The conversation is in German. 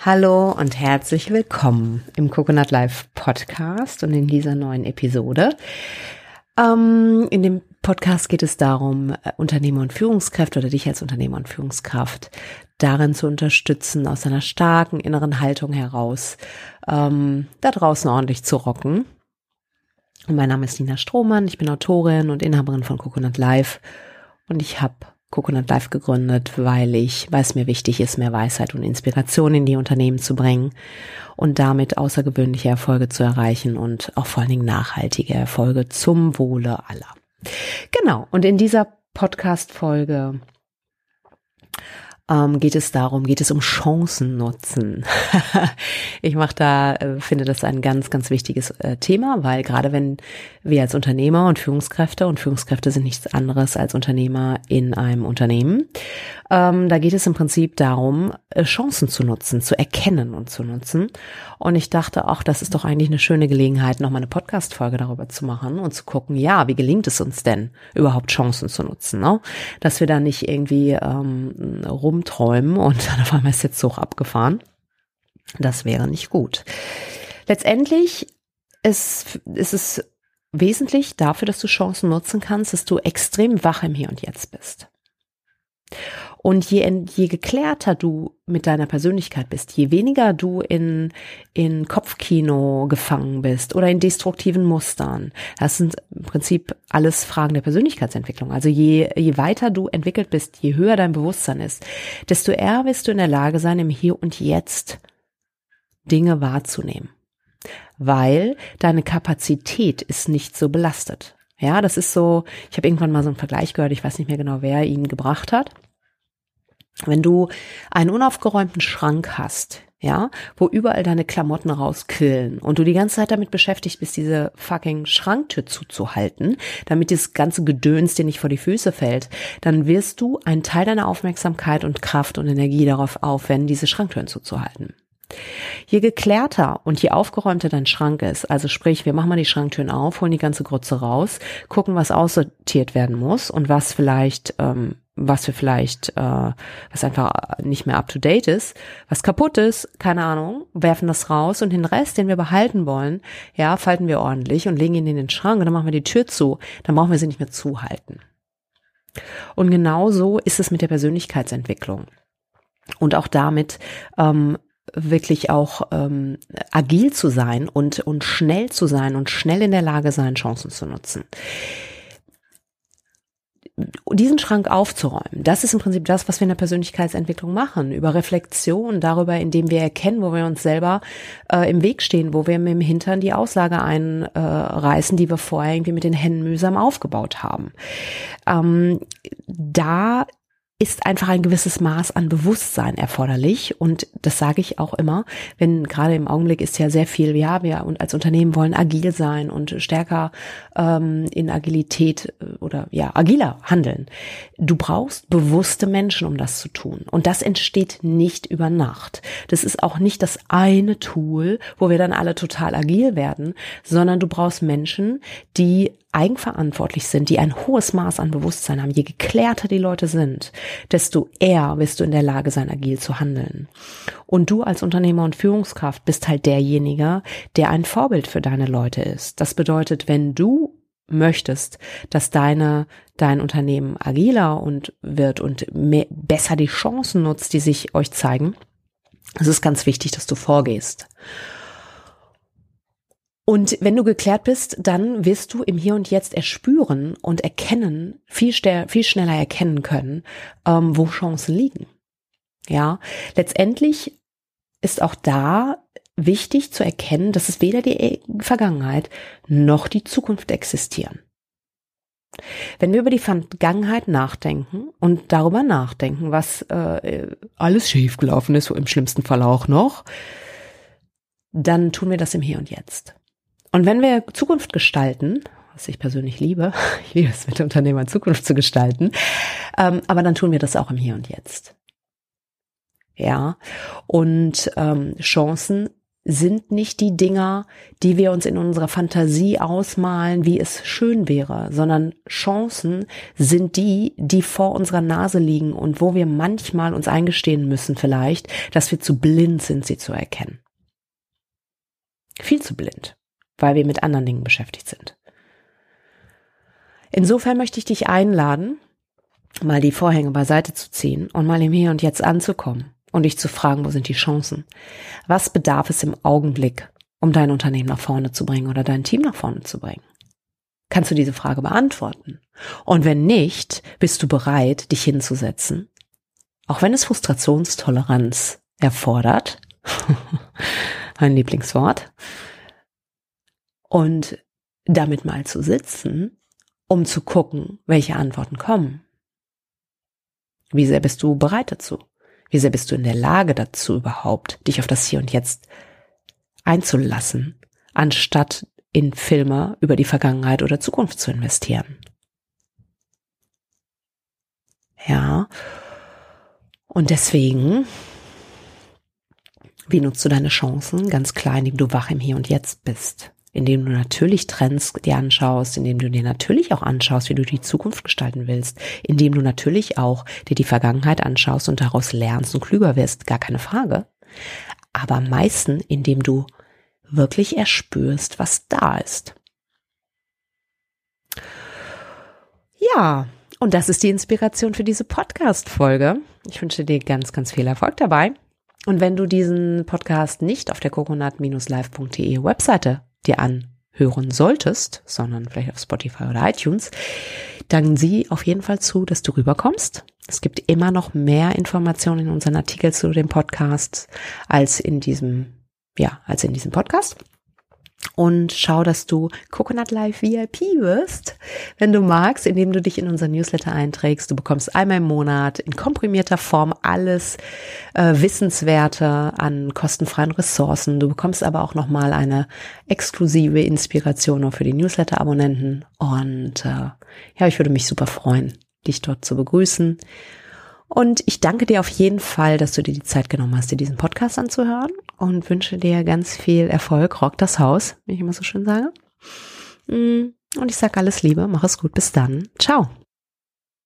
Hallo und herzlich willkommen im Coconut Life Podcast und in dieser neuen Episode. Ähm, in dem Podcast geht es darum, äh, Unternehmer und Führungskräfte oder dich als Unternehmer und Führungskraft darin zu unterstützen, aus einer starken inneren Haltung heraus ähm, da draußen ordentlich zu rocken. mein Name ist Nina Strohmann, ich bin Autorin und Inhaberin von Coconut Life und ich habe Coconut Life gegründet, weil ich, weil es mir wichtig ist, mehr Weisheit und Inspiration in die Unternehmen zu bringen und damit außergewöhnliche Erfolge zu erreichen und auch vor allen Dingen nachhaltige Erfolge zum Wohle aller. Genau. Und in dieser Podcast-Folge ähm, geht es darum, geht es um Chancen nutzen. ich mache da, äh, finde das ein ganz, ganz wichtiges äh, Thema, weil gerade wenn wir als Unternehmer und Führungskräfte und Führungskräfte sind nichts anderes als Unternehmer in einem Unternehmen, ähm, da geht es im Prinzip darum, äh, Chancen zu nutzen, zu erkennen und zu nutzen. Und ich dachte, auch das ist doch eigentlich eine schöne Gelegenheit, nochmal eine Podcast-Folge darüber zu machen und zu gucken, ja, wie gelingt es uns denn, überhaupt Chancen zu nutzen, ne? Dass wir da nicht irgendwie ähm, rum rumträumen und dann auf einmal ist der Zug abgefahren. Das wäre nicht gut. Letztendlich ist, ist es wesentlich dafür, dass du Chancen nutzen kannst, dass du extrem wach im Hier und Jetzt bist. Und je, je geklärter du mit deiner Persönlichkeit bist, je weniger du in, in Kopfkino gefangen bist oder in destruktiven Mustern, das sind im Prinzip alles Fragen der Persönlichkeitsentwicklung. Also je, je weiter du entwickelt bist, je höher dein Bewusstsein ist, desto eher wirst du in der Lage sein, im Hier und Jetzt Dinge wahrzunehmen. Weil deine Kapazität ist nicht so belastet. Ja, das ist so, ich habe irgendwann mal so einen Vergleich gehört, ich weiß nicht mehr genau, wer ihn gebracht hat. Wenn du einen unaufgeräumten Schrank hast, ja, wo überall deine Klamotten rausquillen und du die ganze Zeit damit beschäftigt bist, diese fucking Schranktür zuzuhalten, damit das ganze Gedöns dir nicht vor die Füße fällt, dann wirst du einen Teil deiner Aufmerksamkeit und Kraft und Energie darauf aufwenden, diese Schranktüren zuzuhalten. Je geklärter und je aufgeräumter dein Schrank ist, also sprich, wir machen mal die Schranktüren auf, holen die ganze Grütze raus, gucken, was aussortiert werden muss und was vielleicht, ähm, was wir vielleicht, äh, was einfach nicht mehr up to date ist, was kaputt ist, keine Ahnung, werfen das raus und den Rest, den wir behalten wollen, ja, falten wir ordentlich und legen ihn in den Schrank und dann machen wir die Tür zu, dann brauchen wir sie nicht mehr zuhalten. Und genau so ist es mit der Persönlichkeitsentwicklung und auch damit, ähm, wirklich auch ähm, agil zu sein und, und schnell zu sein und schnell in der Lage sein, Chancen zu nutzen. Diesen Schrank aufzuräumen, das ist im Prinzip das, was wir in der Persönlichkeitsentwicklung machen, über Reflexion darüber, indem wir erkennen, wo wir uns selber äh, im Weg stehen, wo wir mit dem Hintern die Auslage einreißen, äh, die wir vorher irgendwie mit den Händen mühsam aufgebaut haben. Ähm, da ist einfach ein gewisses Maß an Bewusstsein erforderlich. Und das sage ich auch immer, wenn gerade im Augenblick ist ja sehr viel, ja, wir und als Unternehmen wollen agil sein und stärker ähm, in Agilität äh, oder ja, agiler handeln. Du brauchst bewusste Menschen, um das zu tun. Und das entsteht nicht über Nacht. Das ist auch nicht das eine Tool, wo wir dann alle total agil werden, sondern du brauchst Menschen, die eigenverantwortlich sind, die ein hohes Maß an Bewusstsein haben, je geklärter die Leute sind, desto eher wirst du in der Lage sein, agil zu handeln. Und du als Unternehmer und Führungskraft bist halt derjenige, der ein Vorbild für deine Leute ist. Das bedeutet, wenn du möchtest, dass deine dein Unternehmen agiler und wird und mehr, besser die Chancen nutzt, die sich euch zeigen, es ist ganz wichtig, dass du vorgehst. Und wenn du geklärt bist, dann wirst du im Hier und Jetzt erspüren und erkennen, viel, viel schneller erkennen können, ähm, wo Chancen liegen. Ja, letztendlich ist auch da wichtig zu erkennen, dass es weder die Vergangenheit noch die Zukunft existieren. Wenn wir über die Vergangenheit nachdenken und darüber nachdenken, was äh, alles schiefgelaufen ist, so im schlimmsten Fall auch noch, dann tun wir das im Hier und Jetzt. Und wenn wir Zukunft gestalten, was ich persönlich liebe, ich liebe es mit Unternehmern Zukunft zu gestalten, ähm, aber dann tun wir das auch im Hier und Jetzt. Ja, und ähm, Chancen sind nicht die Dinger, die wir uns in unserer Fantasie ausmalen, wie es schön wäre, sondern Chancen sind die, die vor unserer Nase liegen und wo wir manchmal uns eingestehen müssen vielleicht, dass wir zu blind sind, sie zu erkennen. Viel zu blind, weil wir mit anderen Dingen beschäftigt sind. Insofern möchte ich dich einladen, mal die Vorhänge beiseite zu ziehen und mal im Hier und Jetzt anzukommen und dich zu fragen, wo sind die Chancen? Was bedarf es im Augenblick, um dein Unternehmen nach vorne zu bringen oder dein Team nach vorne zu bringen? Kannst du diese Frage beantworten? Und wenn nicht, bist du bereit, dich hinzusetzen? Auch wenn es Frustrationstoleranz erfordert, mein Lieblingswort, und damit mal zu sitzen, um zu gucken, welche Antworten kommen. Wie sehr bist du bereit dazu? Wie sehr bist du in der Lage dazu überhaupt, dich auf das Hier und Jetzt einzulassen, anstatt in Filme über die Vergangenheit oder Zukunft zu investieren? Ja. Und deswegen, wie nutzt du deine Chancen? Ganz klar, indem du wach im Hier und Jetzt bist indem du natürlich Trends dir anschaust, indem du dir natürlich auch anschaust, wie du die Zukunft gestalten willst, indem du natürlich auch dir die Vergangenheit anschaust und daraus lernst und klüger wirst, gar keine Frage. Aber am meisten, indem du wirklich erspürst, was da ist. Ja, und das ist die Inspiration für diese Podcast-Folge. Ich wünsche dir ganz, ganz viel Erfolg dabei. Und wenn du diesen Podcast nicht auf der coconut-live.de Webseite dir anhören solltest, sondern vielleicht auf Spotify oder iTunes, dann sieh auf jeden Fall zu, dass du rüberkommst. Es gibt immer noch mehr Informationen in unseren Artikeln zu dem Podcast als in diesem, ja, als in diesem Podcast und schau, dass du Coconut Life VIP wirst, wenn du magst, indem du dich in unser Newsletter einträgst. Du bekommst einmal im Monat in komprimierter Form alles äh, Wissenswerte an kostenfreien Ressourcen. Du bekommst aber auch nochmal eine exklusive Inspiration noch für die Newsletter-Abonnenten. Und äh, ja, ich würde mich super freuen, dich dort zu begrüßen. Und ich danke dir auf jeden Fall, dass du dir die Zeit genommen hast, dir diesen Podcast anzuhören und wünsche dir ganz viel Erfolg. Rock das Haus, wie ich immer so schön sage. Mm, und ich sage alles Liebe, mach es gut, bis dann. Ciao.